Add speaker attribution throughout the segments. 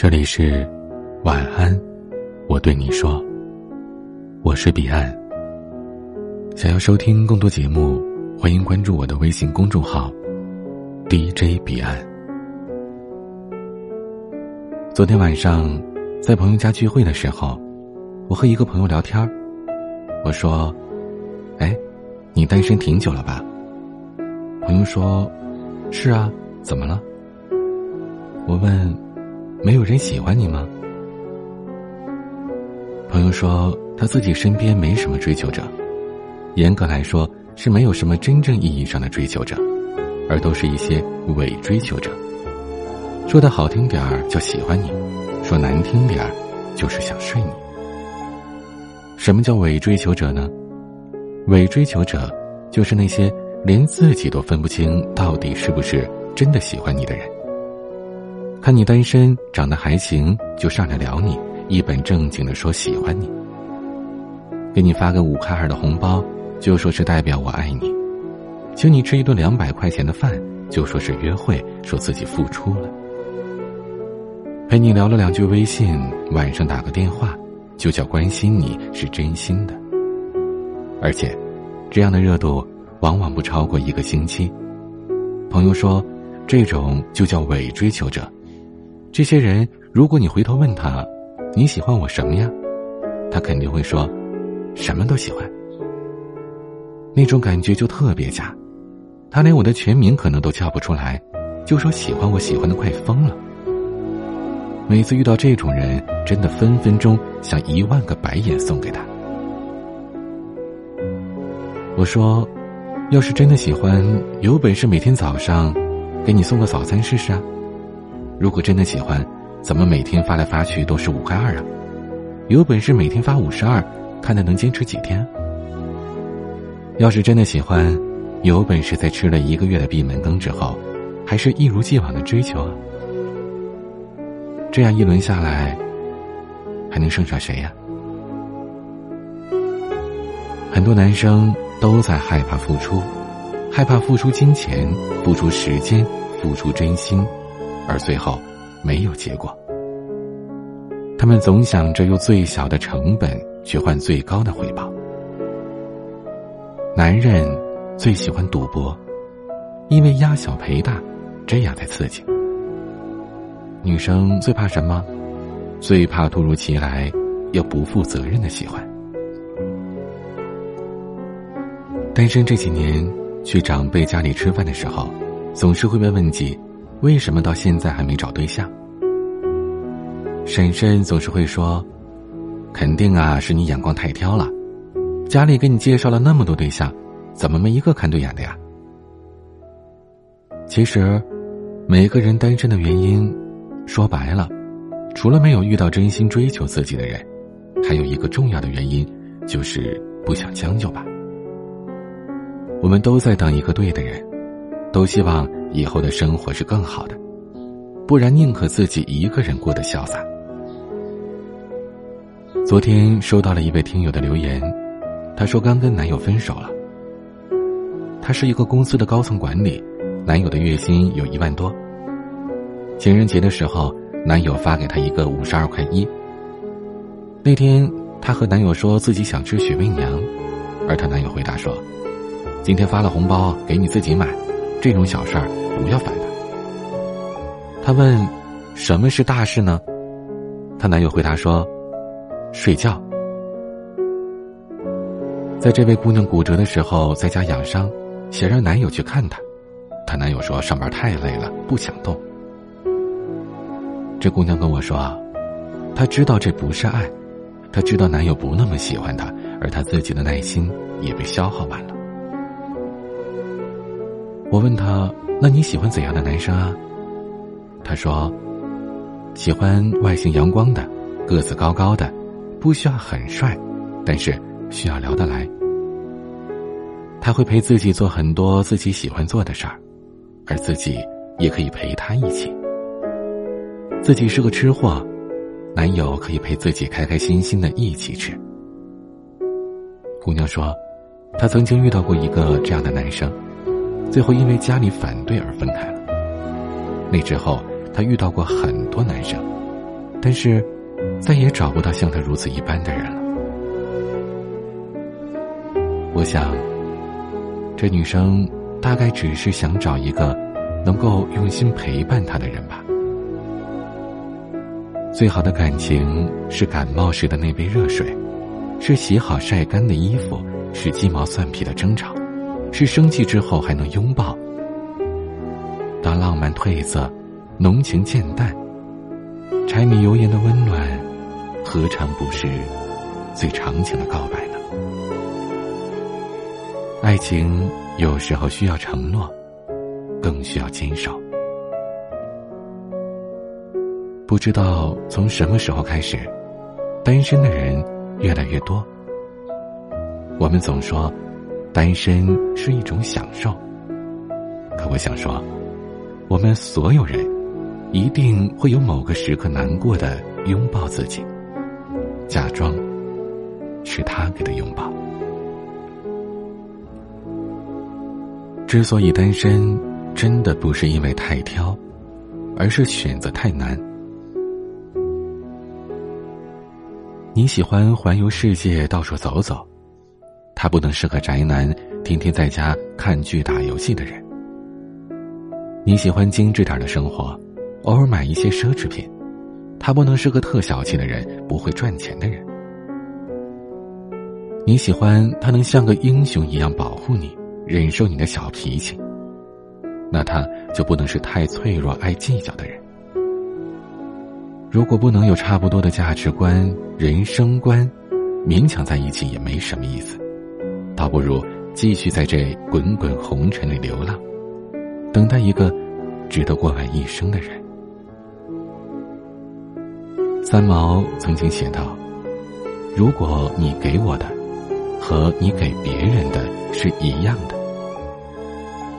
Speaker 1: 这里是晚安，我对你说，我是彼岸。想要收听更多节目，欢迎关注我的微信公众号 DJ 彼岸。昨天晚上在朋友家聚会的时候，我和一个朋友聊天我说：“哎，你单身挺久了吧？”朋友说：“是啊，怎么了？”我问。没有人喜欢你吗？朋友说他自己身边没什么追求者，严格来说是没有什么真正意义上的追求者，而都是一些伪追求者。说的好听点儿叫喜欢你，说难听点儿就是想睡你。什么叫伪追求者呢？伪追求者就是那些连自己都分不清到底是不是真的喜欢你的人。看你单身，长得还行，就上来聊你，一本正经的说喜欢你。给你发个五块二的红包，就说是代表我爱你；请你吃一顿两百块钱的饭，就说是约会，说自己付出了。陪你聊了两句微信，晚上打个电话，就叫关心你是真心的。而且，这样的热度往往不超过一个星期。朋友说，这种就叫伪追求者。这些人，如果你回头问他，你喜欢我什么呀？他肯定会说，什么都喜欢。那种感觉就特别假，他连我的全名可能都叫不出来，就说喜欢我喜欢的快疯了。每次遇到这种人，真的分分钟想一万个白眼送给他。我说，要是真的喜欢，有本事每天早上给你送个早餐试试啊。如果真的喜欢，怎么每天发来发去都是五块二啊？有本事每天发五十二，看他能坚持几天。要是真的喜欢，有本事在吃了一个月的闭门羹之后，还是一如既往的追求啊？这样一轮下来，还能剩下谁呀？很多男生都在害怕付出，害怕付出金钱、付出时间、付出真心。而最后，没有结果。他们总想着用最小的成本去换最高的回报。男人最喜欢赌博，因为压小赔大，这样才刺激。女生最怕什么？最怕突如其来又不负责任的喜欢。单身这几年，去长辈家里吃饭的时候，总是会被问及。为什么到现在还没找对象？婶婶总是会说：“肯定啊，是你眼光太挑了。家里给你介绍了那么多对象，怎么没一个看对眼的呀？”其实，每个人单身的原因，说白了，除了没有遇到真心追求自己的人，还有一个重要的原因，就是不想将就吧。我们都在等一个对的人，都希望。以后的生活是更好的，不然宁可自己一个人过得潇洒。昨天收到了一位听友的留言，他说刚跟男友分手了。他是一个公司的高层管理，男友的月薪有一万多。情人节的时候，男友发给他一个五十二块一。那天，她和男友说自己想吃雪媚娘，而她男友回答说：“今天发了红包，给你自己买。”这种小事儿不要烦他。他问：“什么是大事呢？”她男友回答说：“睡觉。”在这位姑娘骨折的时候，在家养伤，想让男友去看她。她男友说：“上班太累了，不想动。”这姑娘跟我说：“啊她知道这不是爱，她知道男友不那么喜欢她，而她自己的耐心也被消耗完了。”我问他：“那你喜欢怎样的男生啊？”他说：“喜欢外形阳光的，个子高高的，不需要很帅，但是需要聊得来。他会陪自己做很多自己喜欢做的事儿，而自己也可以陪他一起。自己是个吃货，男友可以陪自己开开心心的一起吃。”姑娘说：“她曾经遇到过一个这样的男生。”最后因为家里反对而分开了。那之后，她遇到过很多男生，但是再也找不到像他如此一般的人了。我想，这女生大概只是想找一个能够用心陪伴她的人吧。最好的感情是感冒时的那杯热水，是洗好晒干的衣服，是鸡毛蒜皮的争吵，是生气之后还能拥抱。当浪漫褪色，浓情渐淡，柴米油盐的温暖，何尝不是最长情的告白呢？爱情有时候需要承诺，更需要坚守。不知道从什么时候开始，单身的人越来越多。我们总说，单身是一种享受，可我想说。我们所有人，一定会有某个时刻难过的拥抱自己，假装是他给的拥抱。之所以单身，真的不是因为太挑，而是选择太难。你喜欢环游世界，到处走走，他不能是个宅男，天天在家看剧打游戏的人。你喜欢精致点的生活，偶尔买一些奢侈品，他不能是个特小气的人，不会赚钱的人。你喜欢他能像个英雄一样保护你，忍受你的小脾气，那他就不能是太脆弱、爱计较的人。如果不能有差不多的价值观、人生观，勉强在一起也没什么意思，倒不如继续在这滚滚红尘里流浪。等待一个值得过完一生的人。三毛曾经写道：“如果你给我的和你给别人的是一样的，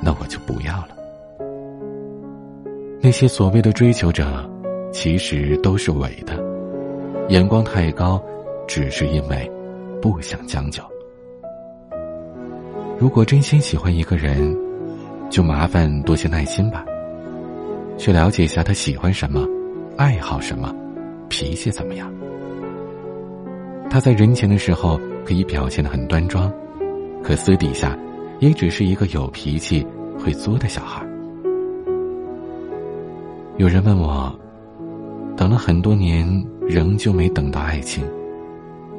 Speaker 1: 那我就不要了。”那些所谓的追求者，其实都是伪的，眼光太高，只是因为不想将就。如果真心喜欢一个人，就麻烦多些耐心吧，去了解一下他喜欢什么，爱好什么，脾气怎么样。他在人前的时候可以表现的很端庄，可私底下也只是一个有脾气、会作的小孩。有人问我，等了很多年，仍旧没等到爱情，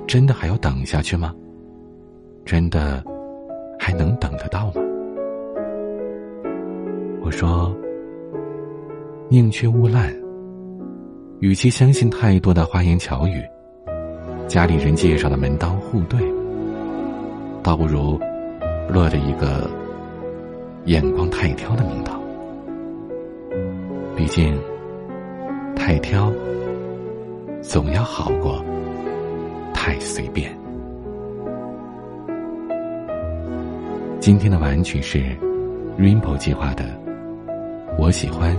Speaker 1: 真的还要等下去吗？真的还能等得到吗？我说：“宁缺毋滥。与其相信太多的花言巧语，家里人介绍的门当户对，倒不如落得一个眼光太挑的名头。毕竟，太挑总要好过太随便。”今天的晚曲是 Rainbow 计划的。我喜欢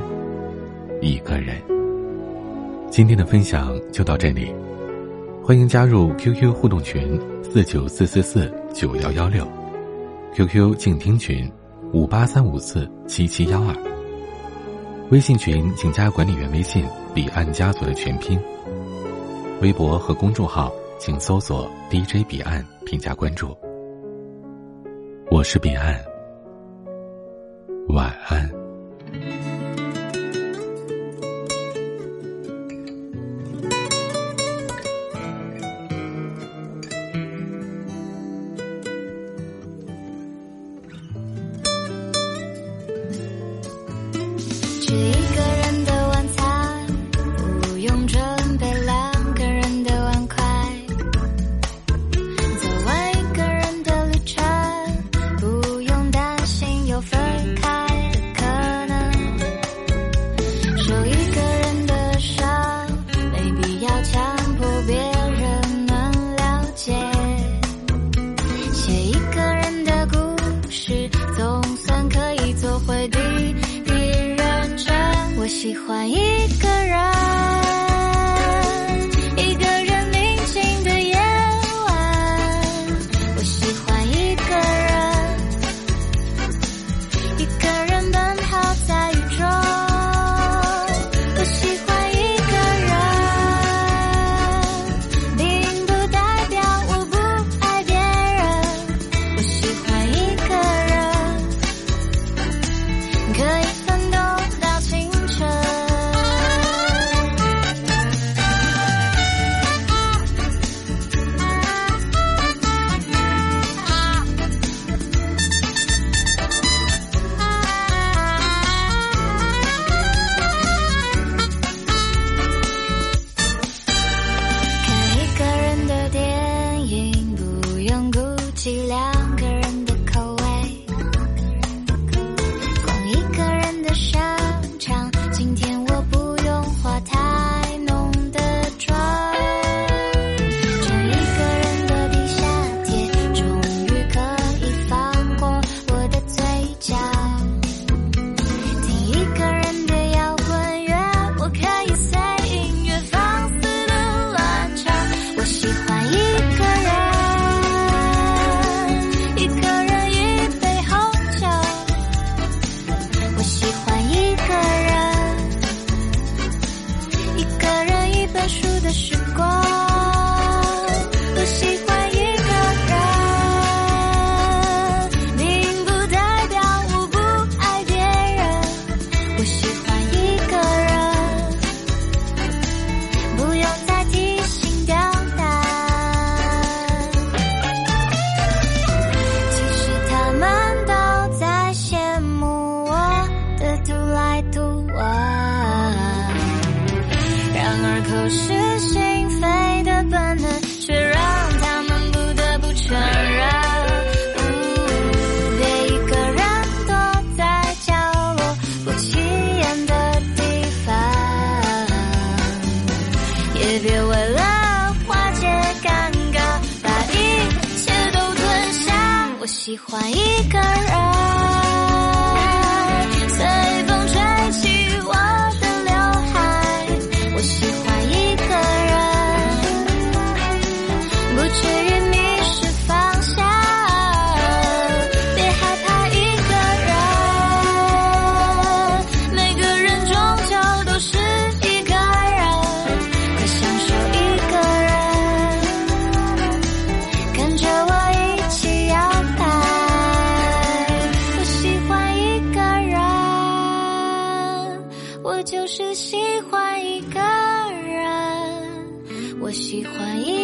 Speaker 1: 一个人。今天的分享就到这里，欢迎加入 QQ 互动群四九四四四九幺幺六，QQ 静听群五八三五四七七幺二，微信群请加管理员微信彼岸家族的全拼，微博和公众号请搜索 DJ 彼岸添加关注。我是彼岸，晚安。
Speaker 2: 喜欢一个人。down. 喜欢。一我喜欢一